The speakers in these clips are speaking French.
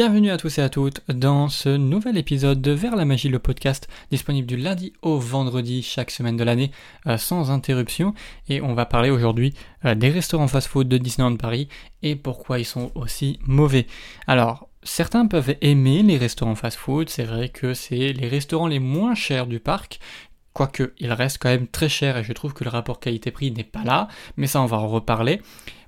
Bienvenue à tous et à toutes dans ce nouvel épisode de Vers la magie, le podcast disponible du lundi au vendredi chaque semaine de l'année euh, sans interruption. Et on va parler aujourd'hui euh, des restaurants fast-food de Disneyland Paris et pourquoi ils sont aussi mauvais. Alors, certains peuvent aimer les restaurants fast-food, c'est vrai que c'est les restaurants les moins chers du parc, quoique il reste quand même très cher et je trouve que le rapport qualité-prix n'est pas là, mais ça on va en reparler.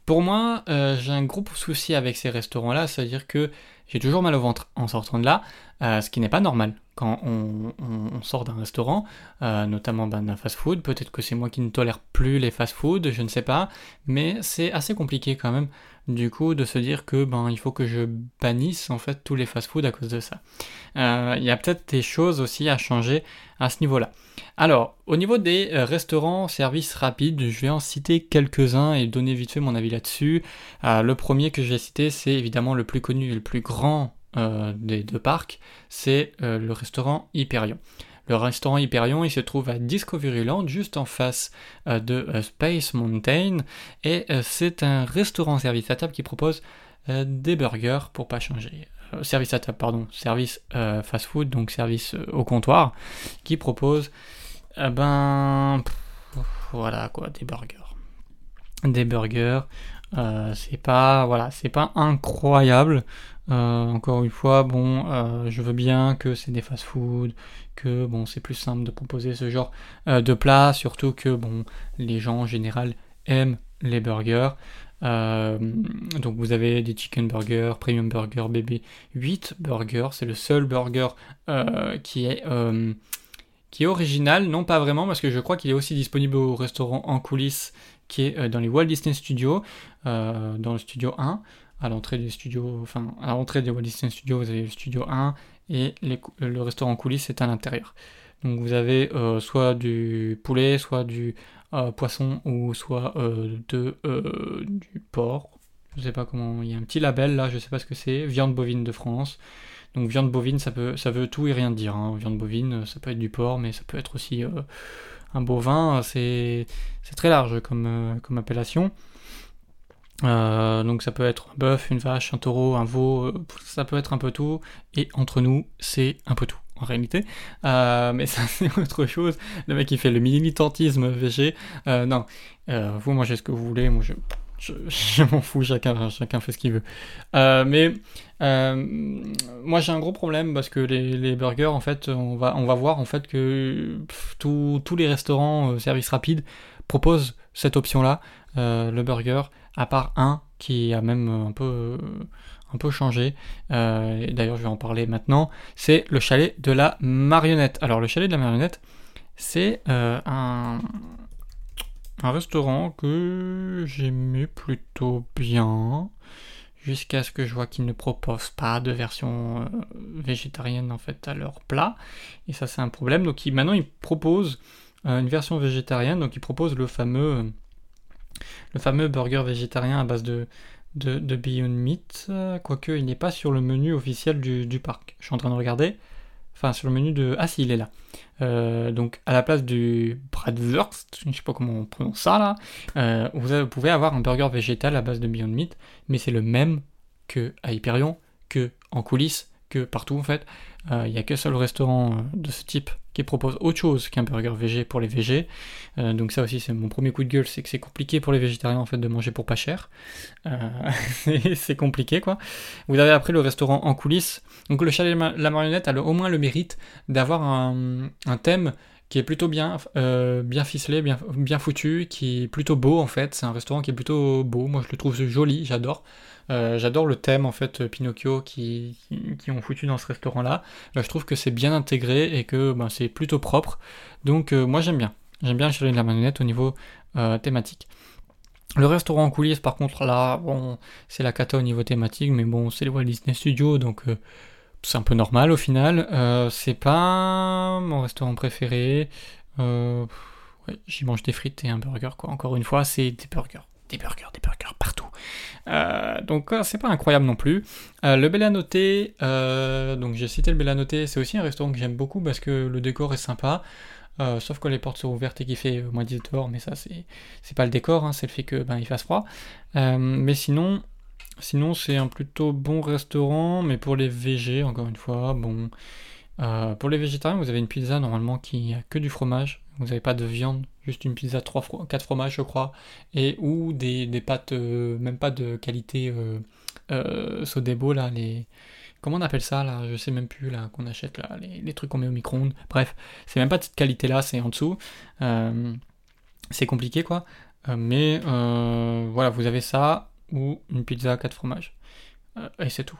Pour moi, euh, j'ai un gros souci avec ces restaurants-là, c'est-à-dire que j'ai toujours mal au ventre en sortant de là, euh, ce qui n'est pas normal quand on, sort d'un restaurant, euh, notamment ben, d'un fast-food. Peut-être que c'est moi qui ne tolère plus les fast-food, je ne sais pas, mais c'est assez compliqué quand même, du coup, de se dire que ben il faut que je bannisse en fait tous les fast-food à cause de ça. Euh, il y a peut-être des choses aussi à changer à ce niveau-là. Alors, au niveau des restaurants services rapides, je vais en citer quelques-uns et donner vite fait mon avis là-dessus. le premier que je vais citer, c'est évidemment le plus connu et le plus grand euh, des deux parcs, c'est euh, le restaurant Hyperion. Le restaurant Hyperion, il se trouve à Discoveryland, juste en face euh, de Space Mountain, et c'est un restaurant service à table qui propose des burgers pour pas changer. service à table, pardon, service fast-food, donc service au comptoir, qui propose, ben, voilà quoi, des burgers. Des burgers, c'est pas, voilà, c'est pas incroyable. Euh, encore une fois, euh, je veux bien que c'est des fast-food, que bon, c'est plus simple de proposer ce genre euh, de plat, surtout que bon, les gens en général aiment les burgers. donc vous avez des chicken burgers, premium burger, bébé 8 burgers, c'est le seul burger qui est original, non pas vraiment, parce que je crois qu'il est aussi disponible au restaurant en coulisses qui est dans les Walt Disney Studios, dans le studio 1 à l'entrée des studios, enfin à l'entrée des Walt Disney Studios, vous avez le studio 1 et le restaurant coulisses est à l'intérieur. Donc vous avez euh, soit du poulet, soit du euh, poisson ou soit euh, de, du porc. Je sais pas comment, il y a un petit label là, je sais pas ce que c'est, viande bovine de France. Donc viande bovine, ça peut, ça veut tout et rien dire. Hein. Viande bovine, ça peut être du porc, mais ça peut être aussi un bovin. C'est très large comme, comme appellation. Euh, donc ça peut être un bœuf, une vache, un taureau, un veau, euh, ça peut être un peu tout. Et entre nous, c'est un peu tout en réalité. Euh, mais ça c'est autre chose. Le mec qui fait le militantisme VG. non, vous mangez ce que vous voulez. Moi je, je, m'en fous. Chacun, fait ce qu'il veut. mais moi j'ai un gros problème parce que les, burgers en fait, on va voir en fait que tous les restaurants service rapide proposent cette option là, le burger à part un qui a même un peu, changé. Euh, d'ailleurs, je vais en parler maintenant. C'est le chalet de la marionnette. Alors, le chalet de la marionnette, c'est euh, un, un restaurant que j'aimais plutôt bien. Jusqu'à ce que je vois qu'ils ne proposent pas de version euh, végétarienne en fait à leur plat. Et ça c'est un problème. Donc maintenant ils proposent une version végétarienne. Donc ils proposent le fameux le fameux burger végétarien à base de, de, Beyond Meat, quoique il n'est pas sur le menu officiel du, parc. Je suis en train de regarder. Enfin, sur le menu de. Ah, si, il est là. Euh, donc, à la place du Bratwurst, je ne sais pas comment on prononce ça là, euh, vous, pouvez avoir un burger végétal à base de Beyond Meat, mais c'est le même que à Hyperion, que en coulisses, partout en fait. Euh, il n'y a qu'un seul restaurant de ce type qui propose autre chose qu'un burger végé pour les végés. Euh, donc ça aussi c'est mon premier coup de gueule, c'est que c'est compliqué pour les végétariens en fait de manger pour pas cher. Euh, c'est compliqué quoi. Vous avez après le restaurant en coulisses. Donc le chalet La Marionnette a au moins le mérite d'avoir un, thème qui est plutôt bien, euh, bien ficelé, bien, bien foutu, qui est plutôt beau en fait. C'est un restaurant qui est plutôt beau. Moi je le trouve joli, j'adore. Euh, j'adore le thème en fait Pinocchio qui, qui, ont foutu dans ce restaurant là. je trouve que c'est bien intégré et que ben, c'est plutôt propre. Donc euh, moi j'aime bien. J'aime bien le chalet de la marionnette au niveau euh, thématique. Le restaurant en coulisses par contre là, bon, c'est la cata au niveau thématique, mais bon c'est les Walt Disney Studios donc c'est un peu normal au final. c'est pas mon restaurant préféré. J'y mange des frites et un burger quoi. Encore une fois c'est des burgers des burgers, des burgers partout. Euh, donc euh, c'est pas incroyable non plus. Euh, le Bellanoté, donc j'ai cité le Bellanoté, c'est aussi un restaurant que j'aime beaucoup parce que le décor est sympa. sauf que les portes sont ouvertes et qu'il fait moins 10 dehors, mais ça c'est, pas le décor, hein, c'est le fait que ben, il fasse froid. mais sinon, sinon, c'est un plutôt bon restaurant, mais pour les VG, encore une fois, bon. Euh, pour les végétariens, vous avez une pizza normalement qui a que du fromage. Vous n'avez pas de viande, juste une pizza 3 4 fromages, je crois, et ou des, pâtes, euh, même pas de qualité euh, Sodebo, là, les. Comment on appelle ça, là? Je sais même plus, là, qu'on achète, là, les, trucs qu'on met au micro-ondes. Bref, c'est même pas de cette qualité-là, c'est en dessous. c'est compliqué, quoi. mais voilà, vous avez ça, ou une pizza à 4 fromages. et c'est tout.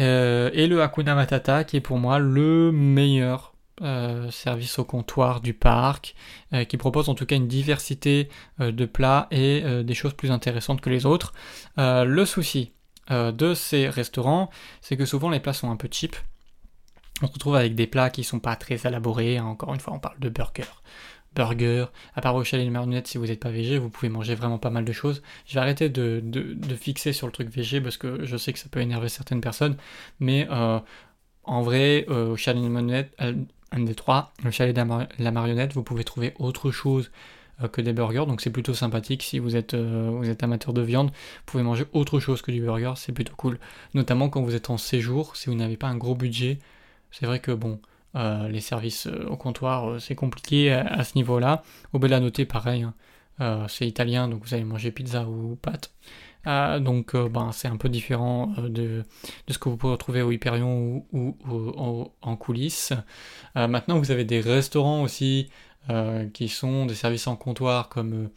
Euh, et le Hakuna Matata qui est pour moi le meilleur euh, service au comptoir du parc, euh, qui propose en tout cas une diversité de plats et des choses plus intéressantes que les autres. le souci de ces restaurants, c'est que souvent les plats sont un peu cheap. On se retrouve avec des plats qui sont pas très élaborés. Encore une fois, on parle de burgers burger. À part au chalet de marionnettes, si vous n'êtes pas végé, vous pouvez manger vraiment pas mal de choses. Je vais arrêter de, fixer sur le truc végé parce que je sais que ça peut énerver certaines personnes. Mais euh, en vrai, euh, au chalet de marionnettes, euh, un des trois, le chalet de la marionnette, vous pouvez trouver autre chose que des burgers, donc c'est plutôt sympathique si vous êtes, vous êtes amateur de viande, vous pouvez manger autre chose que du burger, c'est plutôt cool. Notamment quand vous êtes en séjour, si vous n'avez pas un gros budget, c'est vrai que bon, euh, les services euh, au comptoir, euh, c'est compliqué à, ce niveau-là. Au Bella Notte, pareil, hein. c'est italien, donc vous allez manger pizza ou pâtes. donc ben, c'est un peu différent de, ce que vous pouvez retrouver au Hyperion ou, en coulisses. maintenant, vous avez des restaurants aussi qui sont des services en comptoir comme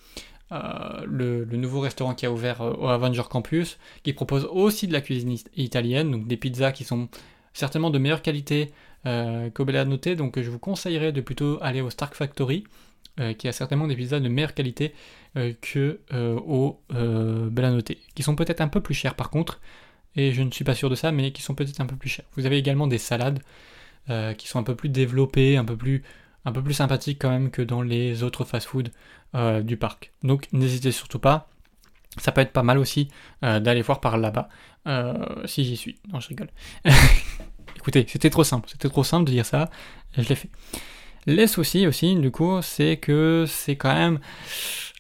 le, le, nouveau restaurant qui a ouvert au Avenger Campus, qui propose aussi de la cuisine italienne, donc des pizzas qui sont certainement de meilleure qualité euh, à noter, donc je vous conseillerais de plutôt aller au Stark Factory, euh, qui a certainement des pizzas de meilleure qualité euh, que euh, au Bella Noté, qui sont peut-être un peu plus chers par contre, et je ne suis pas sûr de ça, mais qui sont peut-être un peu plus chers. Vous avez également des salades qui sont un peu plus développées, un peu plus, un peu plus sympathiques quand même que dans les autres fast-food du parc. Donc n'hésitez surtout pas. Ça peut être pas mal aussi d'aller voir par là-bas, si j'y suis. Non, je rigole. Écoutez, c'était trop simple, c'était trop simple de dire ça, je l'ai fait. Les soucis aussi, du coup, c'est que c'est quand même.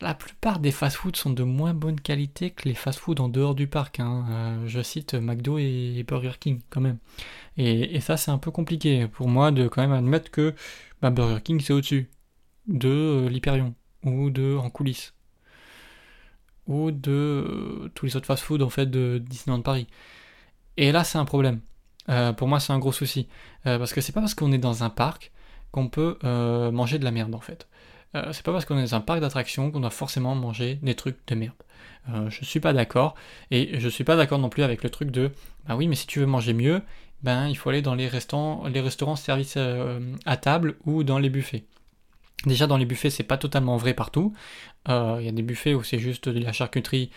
La plupart des fast-foods sont de moins bonne qualité que les fast-foods en dehors du parc. Hein. Euh, je cite McDo et Burger King, quand même. Et, ça, c'est un peu compliqué pour moi de quand même admettre que bah, Burger King, c'est au-dessus de euh, l'Hyperion, ou de En coulisses, ou de euh, tous les autres fast-foods en fait de Disneyland Paris. Et là, c'est un problème. Euh, pour moi, c'est un gros souci. Euh, parce que c'est pas parce qu'on est dans un parc qu'on peut euh, manger de la merde en fait. c'est pas parce qu'on est dans un parc d'attractions qu'on doit forcément manger des trucs de merde. je suis pas d'accord. Et je suis pas d'accord non plus avec le truc de bah oui, mais si tu veux manger mieux, ben il faut aller dans les restaurants, les restaurants service à table ou dans les buffets. Déjà dans les buffets c'est pas totalement vrai partout. Il y a des buffets où c'est juste de la charcuterie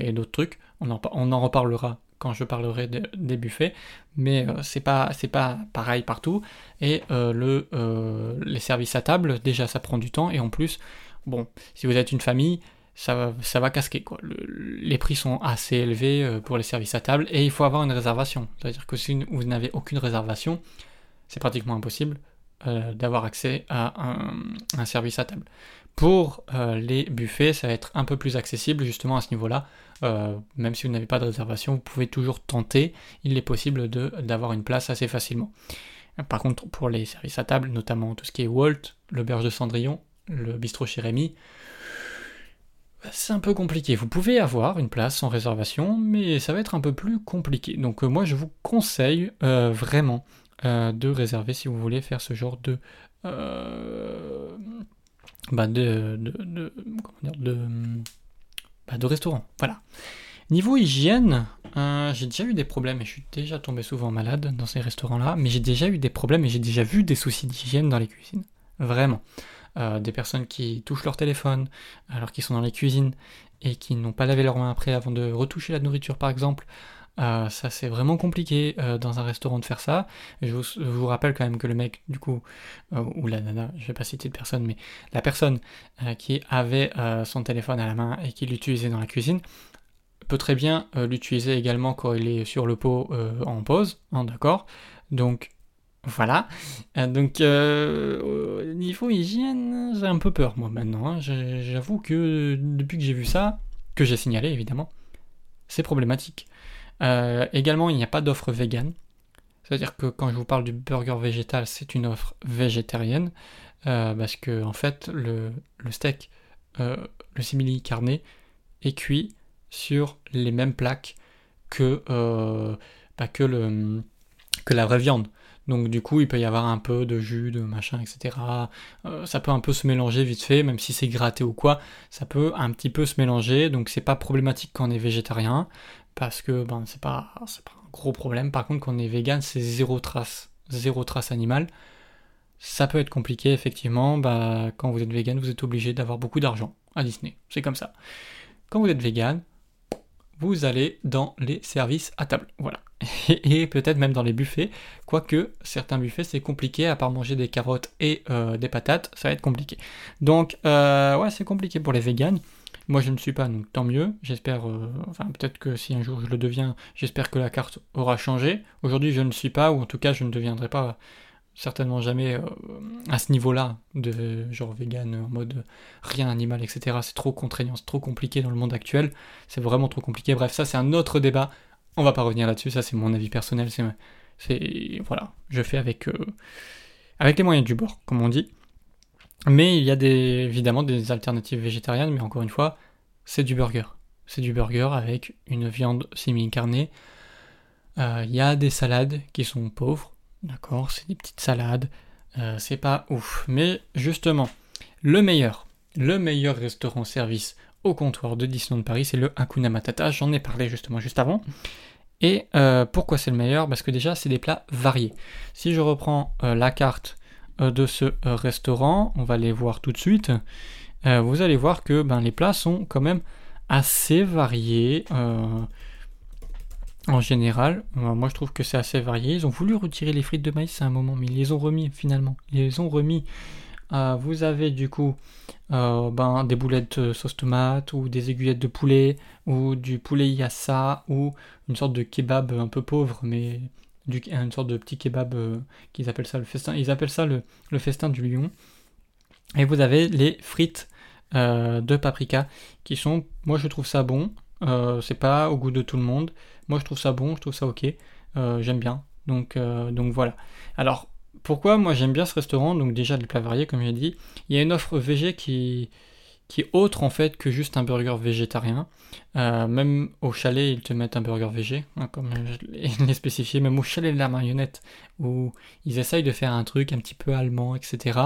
et d'autres trucs. On en, on en reparlera quand je parlerai des buffets, mais euh, c'est pas c'est pas pareil partout. Et euh, le euh, les services à table, déjà ça prend du temps et en plus, bon, si vous êtes une famille, ça ça va casquer quoi. les prix sont assez élevés pour les services à table et il faut avoir une réservation. C'est-à-dire que si vous n'avez aucune réservation, c'est pratiquement impossible d'avoir accès à un, service à table. Pour les buffets, ça va être un peu plus accessible justement à ce niveau-là. Euh, même si vous n'avez pas de réservation, vous pouvez toujours tenter. Il est possible d'avoir une place assez facilement. Par contre, pour les services à table, notamment tout ce qui est Walt, l'auberge de Cendrillon, le bistrot chez c'est un peu compliqué. Vous pouvez avoir une place sans réservation, mais ça va être un peu plus compliqué. Donc euh, moi, je vous conseille euh, vraiment de réserver si vous voulez faire ce genre de... Bah de, de, comment dire, de de restaurant. Voilà. Niveau hygiène, euh, j'ai déjà eu des problèmes et je suis déjà tombé souvent malade dans ces restaurants-là, mais j'ai déjà eu des problèmes et j'ai déjà vu des soucis d'hygiène dans les cuisines. Vraiment. Euh, des personnes qui touchent leur téléphone alors qu'ils sont dans les cuisines et qui n'ont pas lavé leurs mains après avant de retoucher la nourriture par exemple. Euh, ça c'est vraiment compliqué euh, dans un restaurant de faire ça. Je vous, rappelle quand même que le mec, du coup, euh, ou la nana, je vais pas citer de personne, mais la personne qui avait son téléphone à la main et qui l'utilisait dans la cuisine peut très bien l'utiliser également quand il est sur le pot en pause, hein, d'accord? Donc voilà. donc niveau hygiène, j'ai un peu peur moi maintenant. Hein. J'avoue que depuis que j'ai vu ça, que j'ai signalé évidemment, c'est problématique. Également, il n'y a pas d'offre vegan. C'est-à-dire que quand je vous parle du burger végétal, c'est une offre végétarienne. parce que en fait, le, steak, le simili carné, est cuit sur les mêmes plaques que, bah, que, le, que la vraie viande. Donc du coup, il peut y avoir un peu de jus, de machin, etc. Euh, ça peut un peu se mélanger vite fait, même si c'est gratté ou quoi, ça peut un petit peu se mélanger. Donc c'est pas problématique quand on est végétarien, parce que ben c'est pas, un gros problème. Par contre, quand on est vegan, c'est zéro trace, zéro trace animale. Ça peut être compliqué, effectivement. Bah, quand vous êtes vegan, vous êtes obligé d'avoir beaucoup d'argent à Disney. C'est comme ça. Quand vous êtes vegan, vous allez dans les services à table. Voilà. Et, peut-être même dans les buffets, quoique certains buffets c'est compliqué, à part manger des carottes et euh, des patates, ça va être compliqué. Donc euh, ouais c'est compliqué pour les véganes. Moi je ne suis pas, donc tant mieux. J'espère, euh, enfin peut-être que si un jour je le deviens, j'espère que la carte aura changé. Aujourd'hui je ne suis pas, ou en tout cas je ne deviendrai pas certainement jamais euh, à ce niveau-là de genre vegan en mode rien animal, etc. C'est trop contraignant, c'est trop compliqué dans le monde actuel. C'est vraiment trop compliqué. Bref, ça c'est un autre débat. On va pas revenir là-dessus. Ça c'est mon avis personnel. C'est, voilà, je fais avec euh, avec les moyens du bord, comme on dit. Mais il y a évidemment des alternatives végétariennes. Mais encore une fois, c'est du burger. C'est du burger avec une viande semi-incarnée. Euh, il y a des salades qui sont pauvres D'accord, c'est des petites salades. Euh, c'est pas ouf. Mais justement, le meilleur, le meilleur restaurant service au comptoir de Disneyland Paris, c'est le Hakuna Matata. J'en ai parlé justement juste avant. Et euh, pourquoi c'est le meilleur? Parce que déjà, c'est des plats variés. Si je reprends la carte de ce restaurant, on va les voir tout de suite. vous allez voir que ben, les plats sont quand même assez variés en général, euh, moi je trouve que c'est assez varié. Ils ont voulu retirer les frites de maïs à un moment, mais ils les ont remis finalement. Ils les ont remis. Euh, vous avez du coup euh, ben, des boulettes sauce tomate ou des aiguillettes de poulet ou du poulet yassa ou une sorte de kebab un peu pauvre, mais une sorte de petit kebab qu'ils appellent ça le festin. Ils appellent ça le, festin du lion. Et vous avez les frites de paprika qui sont, moi je trouve ça bon. c'est pas au goût de tout le monde. Moi, je trouve ça bon, je trouve ça ok. Euh, j'aime bien. Donc, euh, donc voilà. Alors, pourquoi moi j'aime bien ce restaurant? Donc déjà, des plats variés, comme j'ai dit. Il y a une offre VG qui, qui est autre en fait que juste un burger végétarien. Euh, même au chalet, ils te mettent un burger végé, hein, comme je l'ai spécifié. Même au chalet de la marionnette, où ils essayent de faire un truc un petit peu allemand, etc.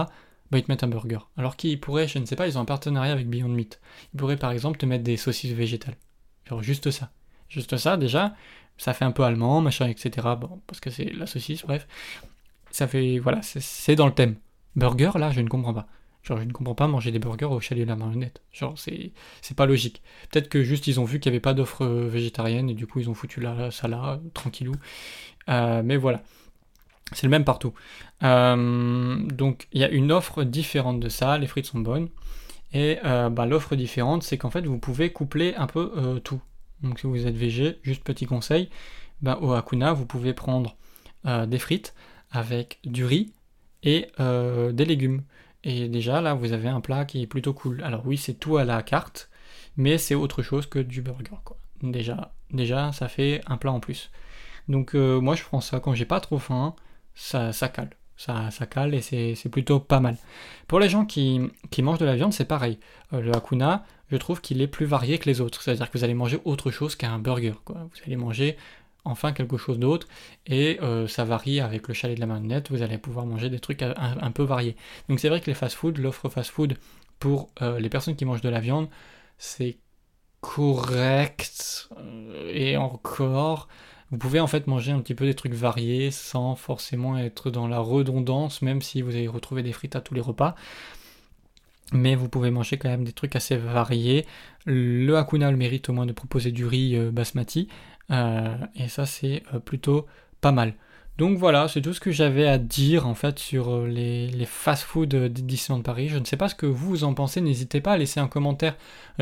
Bah, ils te mettent un burger. Alors qu'ils pourraient, je ne sais pas, ils ont un partenariat avec Beyond Meat. Ils pourraient par exemple te mettre des saucisses végétales. Genre juste ça. Juste ça, déjà, ça fait un peu allemand, machin, etc. Bon, parce que c'est la saucisse, bref. Ça fait, voilà, c'est dans le thème. Burger, là, je ne comprends pas. Genre, je ne comprends pas manger des burgers au chalet de la marionnette. Genre, c'est pas logique. Peut-être que juste ils ont vu qu'il n'y avait pas d'offre végétarienne et du coup ils ont foutu là, ça là, tranquillou. Euh, mais voilà. C'est le même partout. Euh, donc, il y a une offre différente de ça. Les frites sont bonnes. Et euh, bah, l'offre différente, c'est qu'en fait, vous pouvez coupler un peu tout. Donc si vous êtes végé, juste petit conseil, ben, au Hakuna, vous pouvez prendre euh, des frites avec du riz et euh, des légumes. Et déjà là, vous avez un plat qui est plutôt cool. Alors oui, c'est tout à la carte, mais c'est autre chose que du burger. Quoi. Déjà, déjà, ça fait un plat en plus. Donc euh, moi, je prends ça quand j'ai pas trop faim, ça, ça cale. Ça, ça cale et c'est plutôt pas mal. Pour les gens qui, qui mangent de la viande, c'est pareil. le Hakuna, je trouve qu'il est plus varié que les autres. C'est-à-dire que vous allez manger autre chose qu'un burger. Vous allez manger enfin quelque chose d'autre et euh, ça varie avec le chalet de la manette. Vous allez pouvoir manger des trucs un, peu variés. Donc c'est vrai que les fast-food, l'offre fast-food pour euh, les personnes qui mangent de la viande, c'est correct euh, et encore. Vous pouvez en fait manger un petit peu des trucs variés sans forcément être dans la redondance, même si vous allez retrouver des frites à tous les repas mais vous pouvez manger quand même des trucs assez variés. Le Hakuna le mérite au moins de proposer du riz basmati, et ça c'est euh, plutôt pas mal. Donc voilà, c'est tout ce que j'avais à dire en fait sur les, fast-food d'édition de Paris. Je ne sais pas ce que vous en pensez, n'hésitez pas à laisser un commentaire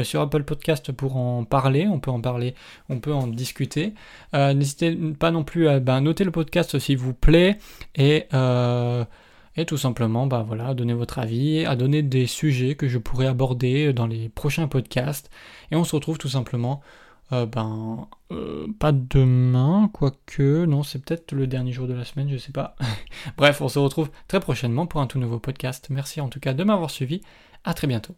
sur Apple Podcast pour en parler, on peut en parler, on peut en discuter. n'hésitez pas non plus à ben, noter le podcast s'il vous plaît, et et tout simplement bah voilà, à donner votre avis, à donner des sujets que je pourrais aborder dans les prochains podcasts. Et on se retrouve tout simplement ben, pas demain, quoique, non, c'est peut-être le dernier jour de la semaine, je sais pas. Bref, on se retrouve très prochainement pour un tout nouveau podcast. Merci en tout cas de m'avoir suivi. À très bientôt.